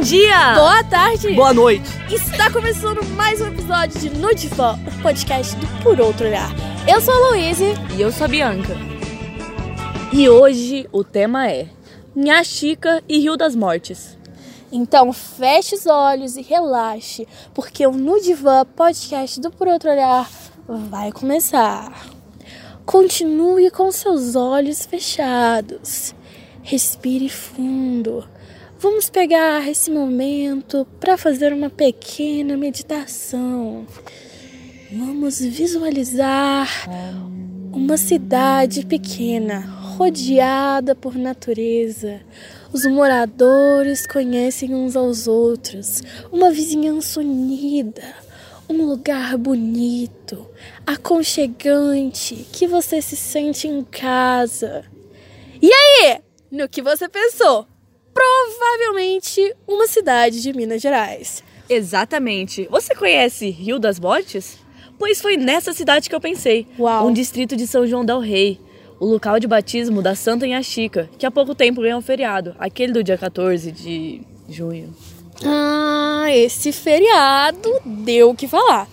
dia! Boa tarde! Boa noite! Está começando mais um episódio de Nudifã, o podcast do Por Outro Olhar. Eu sou a Louise. E eu sou a Bianca. E hoje o tema é Minha Chica e Rio das Mortes. Então feche os olhos e relaxe, porque o Nudivan podcast do Por Outro Olhar vai começar. Continue com seus olhos fechados. Respire fundo. Vamos pegar esse momento para fazer uma pequena meditação. Vamos visualizar uma cidade pequena, rodeada por natureza. Os moradores conhecem uns aos outros, uma vizinhança unida, um lugar bonito, aconchegante, que você se sente em casa. E aí? No que você pensou? Provavelmente uma cidade de Minas Gerais. Exatamente. Você conhece Rio das Mortes? Pois foi nessa cidade que eu pensei. Uau. Um distrito de São João del Rei. O local de batismo da Santa Inhaxica, que há pouco tempo ganhou um feriado. Aquele do dia 14 de junho. Ah, esse feriado deu o que falar.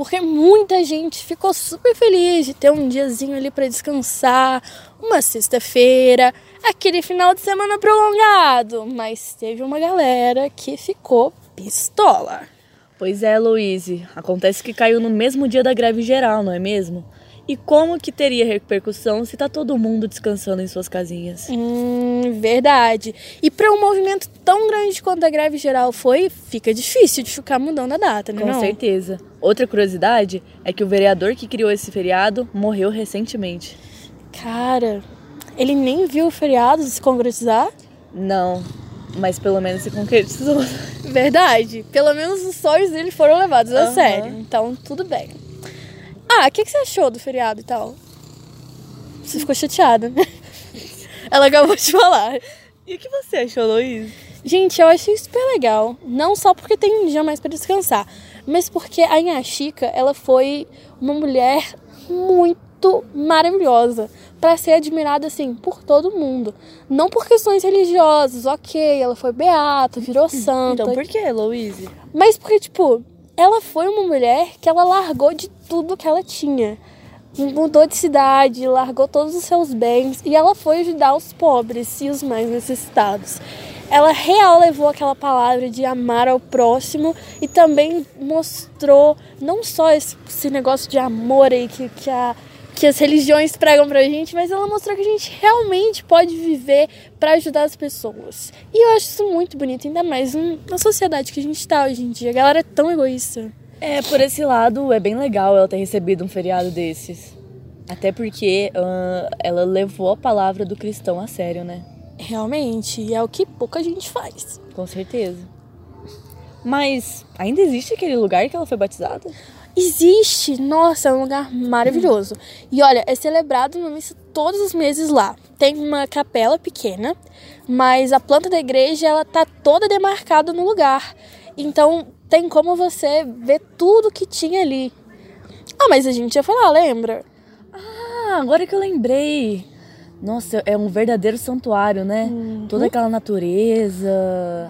Porque muita gente ficou super feliz de ter um diazinho ali para descansar, uma sexta-feira, aquele final de semana prolongado. Mas teve uma galera que ficou pistola. Pois é, Louise. Acontece que caiu no mesmo dia da greve geral, não é mesmo? E como que teria repercussão se tá todo mundo descansando em suas casinhas? Hum, verdade. E para um movimento tão grande quanto a greve geral foi, fica difícil de ficar mudando a data, né? Com não? certeza. Outra curiosidade é que o vereador que criou esse feriado morreu recentemente. Cara, ele nem viu o feriado se concretizar? Não, mas pelo menos se concretizou. Verdade. Pelo menos os sonhos dele foram levados a sério. Então, tudo bem. Ah, o que, que você achou do feriado e tal? Você ficou chateada, né? Ela acabou de falar. E o que você achou, Luiz? Gente, eu achei super legal. Não só porque tem um dia mais para descansar, mas porque a Inhaxica, ela foi uma mulher muito maravilhosa para ser admirada assim por todo mundo. Não por questões religiosas, ok, ela foi beata, virou santa. Então por que, Louise? Mas porque, tipo, ela foi uma mulher que ela largou de tudo que ela tinha. Mudou de cidade, largou todos os seus bens e ela foi ajudar os pobres e os mais necessitados. Ela real levou aquela palavra de amar ao próximo e também mostrou não só esse, esse negócio de amor aí que, que, a, que as religiões pregam pra gente, mas ela mostrou que a gente realmente pode viver para ajudar as pessoas. E eu acho isso muito bonito, ainda mais na sociedade que a gente tá hoje em dia. A galera é tão egoísta. É, por esse lado, é bem legal ela ter recebido um feriado desses. Até porque ah, ela levou a palavra do cristão a sério, né? Realmente, é o que pouca gente faz. Com certeza. Mas ainda existe aquele lugar que ela foi batizada? Existe, nossa, é um lugar maravilhoso. E olha, é celebrado uma missa todos os meses lá. Tem uma capela pequena, mas a planta da igreja ela tá toda demarcada no lugar. Então tem como você ver tudo que tinha ali. Ah, mas a gente ia falar, lembra? Ah, agora que eu lembrei. Nossa, é um verdadeiro santuário, né? Toda aquela natureza,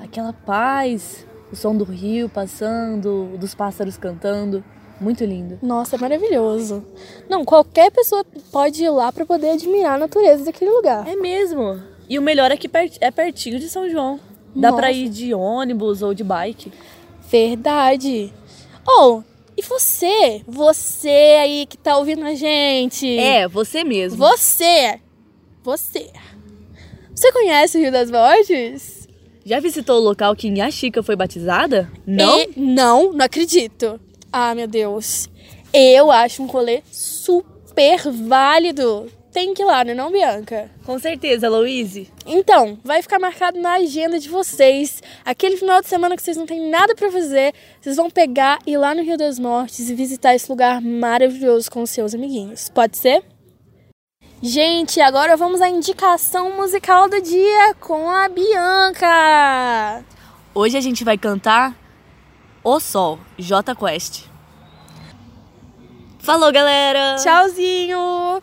aquela paz, o som do rio passando, dos pássaros cantando. Muito lindo. Nossa, é maravilhoso. Não, qualquer pessoa pode ir lá para poder admirar a natureza daquele lugar. É mesmo. E o melhor é que é pertinho de São João. Dá Nossa. pra ir de ônibus ou de bike. Verdade. Oh, e você? Você aí que tá ouvindo a gente? É, você mesmo. Você. Você. Você conhece o Rio das Mortes? Já visitou o local que Inhaxica foi batizada? Não? E- não, não acredito. Ah, meu Deus. Eu acho um rolê super válido. Tem que ir lá, né, não, Bianca? Com certeza, Louise. Então, vai ficar marcado na agenda de vocês. Aquele final de semana que vocês não têm nada pra fazer, vocês vão pegar e ir lá no Rio das Mortes e visitar esse lugar maravilhoso com seus amiguinhos. Pode ser? Gente, agora vamos à indicação musical do dia com a Bianca. Hoje a gente vai cantar O Sol, J Quest. Falou, galera! Tchauzinho!